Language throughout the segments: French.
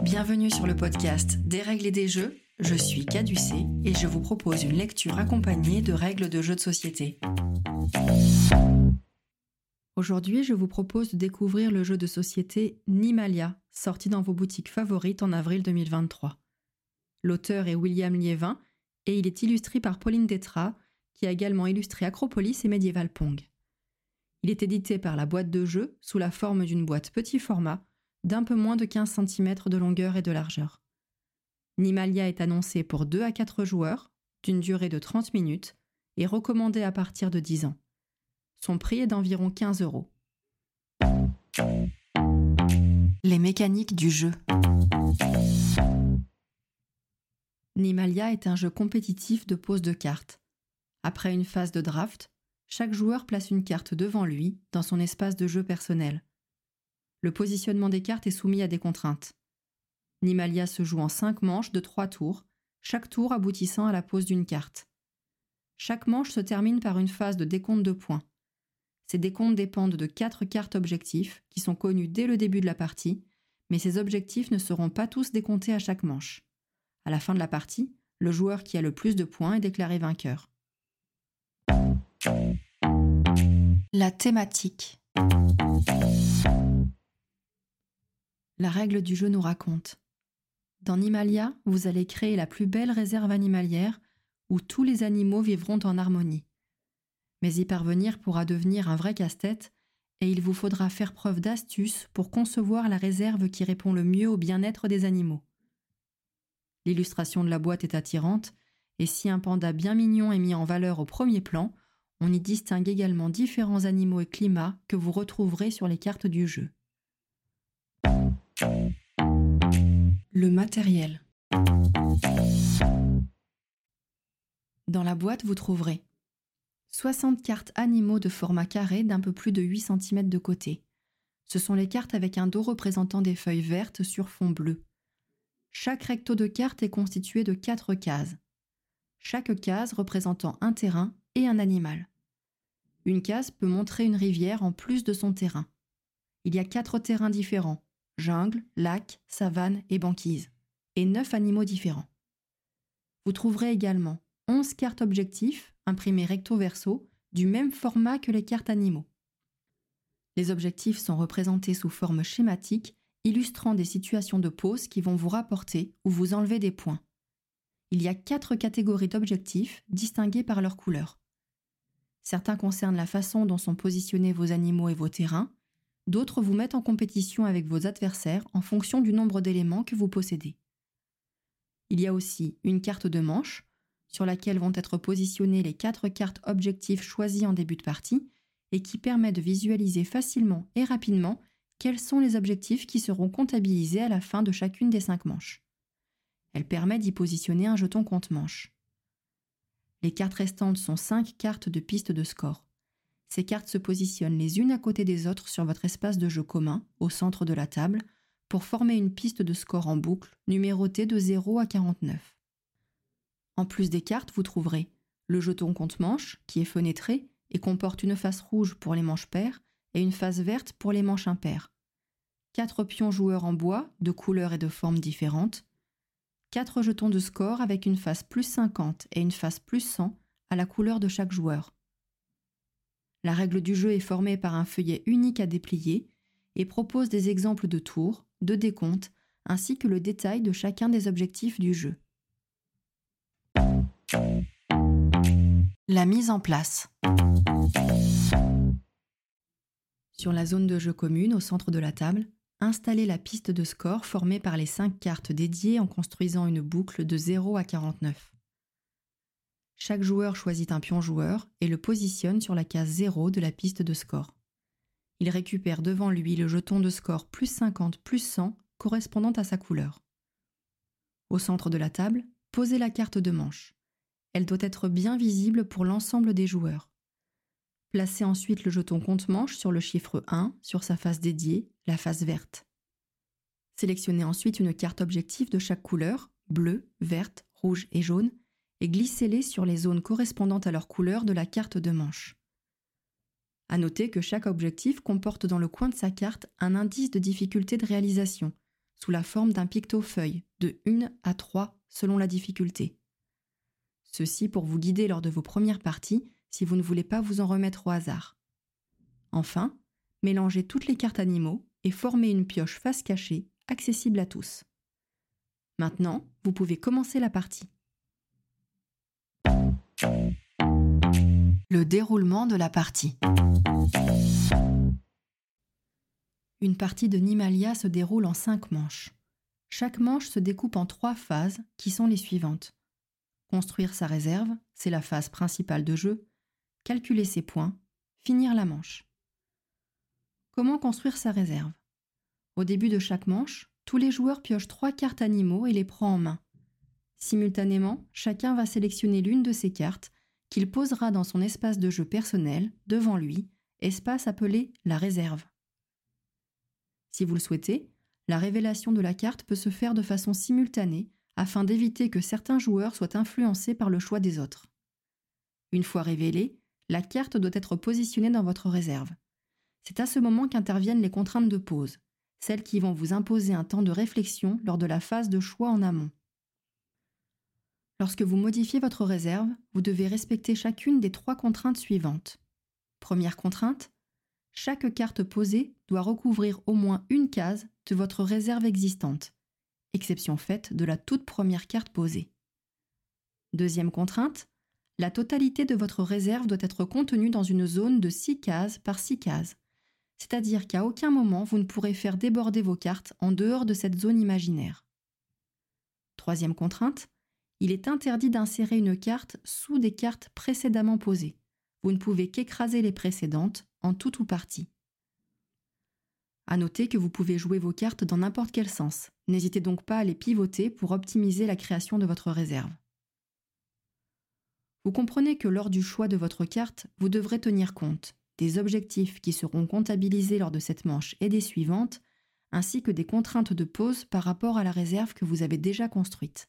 Bienvenue sur le podcast Des règles et des jeux. Je suis Caducé et je vous propose une lecture accompagnée de règles de jeux de société. Aujourd'hui, je vous propose de découvrir le jeu de société Nimalia, sorti dans vos boutiques favorites en avril 2023. L'auteur est William Liévin et il est illustré par Pauline Détra, qui a également illustré Acropolis et Medieval Pong. Il est édité par la boîte de jeu sous la forme d'une boîte petit format d'un peu moins de 15 cm de longueur et de largeur. Nimalia est annoncé pour 2 à 4 joueurs, d'une durée de 30 minutes, et recommandé à partir de 10 ans. Son prix est d'environ 15 euros. Les mécaniques du jeu. Nimalia est un jeu compétitif de pose de cartes. Après une phase de draft, chaque joueur place une carte devant lui dans son espace de jeu personnel. Le positionnement des cartes est soumis à des contraintes. Nimalia se joue en cinq manches de trois tours, chaque tour aboutissant à la pose d'une carte. Chaque manche se termine par une phase de décompte de points. Ces décomptes dépendent de quatre cartes objectifs qui sont connues dès le début de la partie, mais ces objectifs ne seront pas tous décomptés à chaque manche. À la fin de la partie, le joueur qui a le plus de points est déclaré vainqueur. La thématique. La règle du jeu nous raconte. Dans Nimalia, vous allez créer la plus belle réserve animalière où tous les animaux vivront en harmonie. Mais y parvenir pourra devenir un vrai casse-tête et il vous faudra faire preuve d'astuce pour concevoir la réserve qui répond le mieux au bien-être des animaux. L'illustration de la boîte est attirante et si un panda bien mignon est mis en valeur au premier plan, on y distingue également différents animaux et climats que vous retrouverez sur les cartes du jeu. Le matériel. Dans la boîte, vous trouverez 60 cartes animaux de format carré d'un peu plus de 8 cm de côté. Ce sont les cartes avec un dos représentant des feuilles vertes sur fond bleu. Chaque recto de cartes est constitué de 4 cases. Chaque case représentant un terrain et un animal. Une case peut montrer une rivière en plus de son terrain. Il y a quatre terrains différents jungle, lac, savane et banquise, et neuf animaux différents. Vous trouverez également 11 cartes objectifs imprimées recto verso du même format que les cartes animaux. Les objectifs sont représentés sous forme schématique, illustrant des situations de pose qui vont vous rapporter ou vous enlever des points. Il y a quatre catégories d'objectifs distingués par leur couleur. Certains concernent la façon dont sont positionnés vos animaux et vos terrains, d'autres vous mettent en compétition avec vos adversaires en fonction du nombre d'éléments que vous possédez. Il y a aussi une carte de manche, sur laquelle vont être positionnées les quatre cartes objectifs choisies en début de partie, et qui permet de visualiser facilement et rapidement quels sont les objectifs qui seront comptabilisés à la fin de chacune des cinq manches. Elle permet d'y positionner un jeton compte-manche. Les cartes restantes sont 5 cartes de piste de score. Ces cartes se positionnent les unes à côté des autres sur votre espace de jeu commun, au centre de la table, pour former une piste de score en boucle, numérotée de 0 à 49. En plus des cartes, vous trouverez le jeton compte-manche, qui est fenêtré et comporte une face rouge pour les manches paires et une face verte pour les manches impaires. Quatre pions joueurs en bois, de couleurs et de formes différentes, 4 jetons de score avec une face plus 50 et une face plus 100 à la couleur de chaque joueur. La règle du jeu est formée par un feuillet unique à déplier et propose des exemples de tours, de décomptes, ainsi que le détail de chacun des objectifs du jeu. La mise en place. Sur la zone de jeu commune au centre de la table, installer la piste de score formée par les 5 cartes dédiées en construisant une boucle de 0 à 49. Chaque joueur choisit un pion joueur et le positionne sur la case 0 de la piste de score. Il récupère devant lui le jeton de score plus 50 plus 100 correspondant à sa couleur. Au centre de la table, posez la carte de manche. Elle doit être bien visible pour l'ensemble des joueurs. Placez ensuite le jeton compte-manche sur le chiffre 1 sur sa face dédiée, la face verte. Sélectionnez ensuite une carte objectif de chaque couleur, bleue, verte, rouge et jaune, et glissez-les sur les zones correspondantes à leur couleur de la carte de manche. À noter que chaque objectif comporte dans le coin de sa carte un indice de difficulté de réalisation, sous la forme d'un picto-feuille de 1 à 3 selon la difficulté. Ceci pour vous guider lors de vos premières parties si vous ne voulez pas vous en remettre au hasard. Enfin, mélangez toutes les cartes animaux et formez une pioche face cachée accessible à tous. Maintenant, vous pouvez commencer la partie. Le déroulement de la partie. Une partie de Nimalia se déroule en cinq manches. Chaque manche se découpe en trois phases qui sont les suivantes. Construire sa réserve, c'est la phase principale de jeu. Calculer ses points, finir la manche. Comment construire sa réserve? Au début de chaque manche, tous les joueurs piochent trois cartes animaux et les prend en main. Simultanément, chacun va sélectionner l'une de ces cartes qu'il posera dans son espace de jeu personnel, devant lui, espace appelé la réserve. Si vous le souhaitez, la révélation de la carte peut se faire de façon simultanée afin d'éviter que certains joueurs soient influencés par le choix des autres. Une fois révélée, la carte doit être positionnée dans votre réserve. C'est à ce moment qu'interviennent les contraintes de pause, celles qui vont vous imposer un temps de réflexion lors de la phase de choix en amont. Lorsque vous modifiez votre réserve, vous devez respecter chacune des trois contraintes suivantes. Première contrainte, chaque carte posée doit recouvrir au moins une case de votre réserve existante, exception faite de la toute première carte posée. Deuxième contrainte, la totalité de votre réserve doit être contenue dans une zone de 6 cases par 6 cases c'est-à-dire qu'à aucun moment vous ne pourrez faire déborder vos cartes en dehors de cette zone imaginaire. Troisième contrainte, il est interdit d'insérer une carte sous des cartes précédemment posées. Vous ne pouvez qu'écraser les précédentes, en tout ou partie. À noter que vous pouvez jouer vos cartes dans n'importe quel sens. N'hésitez donc pas à les pivoter pour optimiser la création de votre réserve. Vous comprenez que lors du choix de votre carte, vous devrez tenir compte des objectifs qui seront comptabilisés lors de cette manche et des suivantes, ainsi que des contraintes de pause par rapport à la réserve que vous avez déjà construite.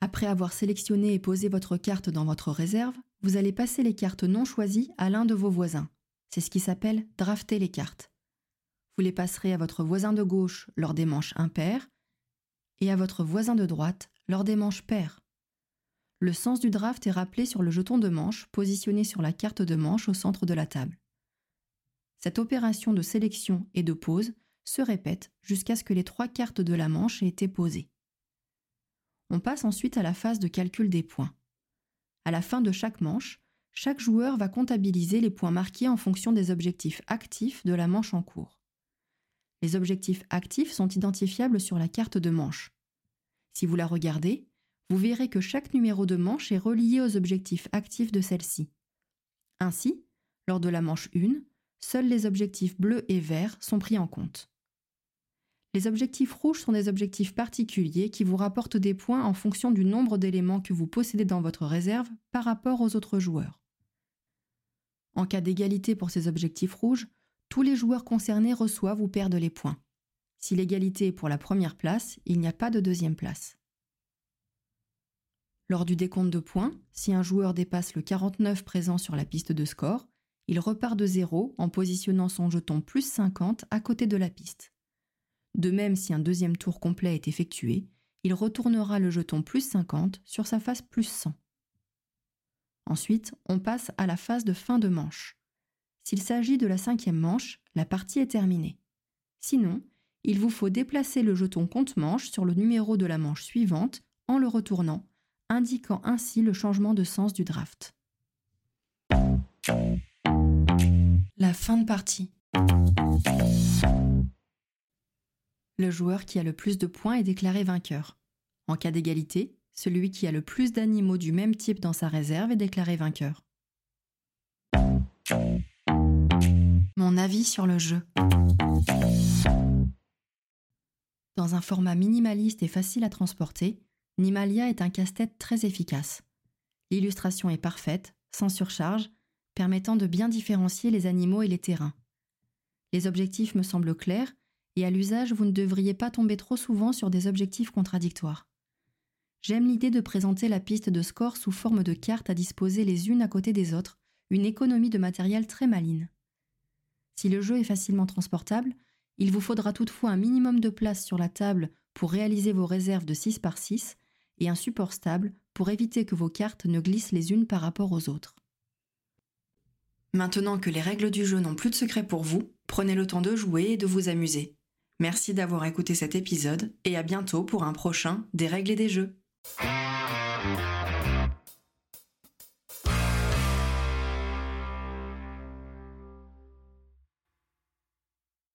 Après avoir sélectionné et posé votre carte dans votre réserve, vous allez passer les cartes non choisies à l'un de vos voisins. C'est ce qui s'appelle drafter les cartes. Vous les passerez à votre voisin de gauche lors des manches impaires et à votre voisin de droite lors des manches paires. Le sens du draft est rappelé sur le jeton de manche positionné sur la carte de manche au centre de la table. Cette opération de sélection et de pose se répète jusqu'à ce que les trois cartes de la manche aient été posées. On passe ensuite à la phase de calcul des points. À la fin de chaque manche, chaque joueur va comptabiliser les points marqués en fonction des objectifs actifs de la manche en cours. Les objectifs actifs sont identifiables sur la carte de manche. Si vous la regardez, vous verrez que chaque numéro de manche est relié aux objectifs actifs de celle-ci. Ainsi, lors de la manche 1, seuls les objectifs bleus et verts sont pris en compte. Les objectifs rouges sont des objectifs particuliers qui vous rapportent des points en fonction du nombre d'éléments que vous possédez dans votre réserve par rapport aux autres joueurs. En cas d'égalité pour ces objectifs rouges, tous les joueurs concernés reçoivent ou perdent les points. Si l'égalité est pour la première place, il n'y a pas de deuxième place. Lors du décompte de points, si un joueur dépasse le 49 présent sur la piste de score, il repart de zéro en positionnant son jeton plus 50 à côté de la piste. De même, si un deuxième tour complet est effectué, il retournera le jeton plus 50 sur sa face plus 100. Ensuite, on passe à la phase de fin de manche. S'il s'agit de la cinquième manche, la partie est terminée. Sinon, il vous faut déplacer le jeton compte-manche sur le numéro de la manche suivante en le retournant indiquant ainsi le changement de sens du draft. La fin de partie. Le joueur qui a le plus de points est déclaré vainqueur. En cas d'égalité, celui qui a le plus d'animaux du même type dans sa réserve est déclaré vainqueur. Mon avis sur le jeu. Dans un format minimaliste et facile à transporter, Nimalia est un casse-tête très efficace. L'illustration est parfaite, sans surcharge, permettant de bien différencier les animaux et les terrains. Les objectifs me semblent clairs, et à l'usage, vous ne devriez pas tomber trop souvent sur des objectifs contradictoires. J'aime l'idée de présenter la piste de score sous forme de cartes à disposer les unes à côté des autres, une économie de matériel très maline. Si le jeu est facilement transportable, Il vous faudra toutefois un minimum de place sur la table pour réaliser vos réserves de 6 par 6 et un support stable pour éviter que vos cartes ne glissent les unes par rapport aux autres. Maintenant que les règles du jeu n'ont plus de secret pour vous, prenez le temps de jouer et de vous amuser. Merci d'avoir écouté cet épisode et à bientôt pour un prochain Des règles et des jeux.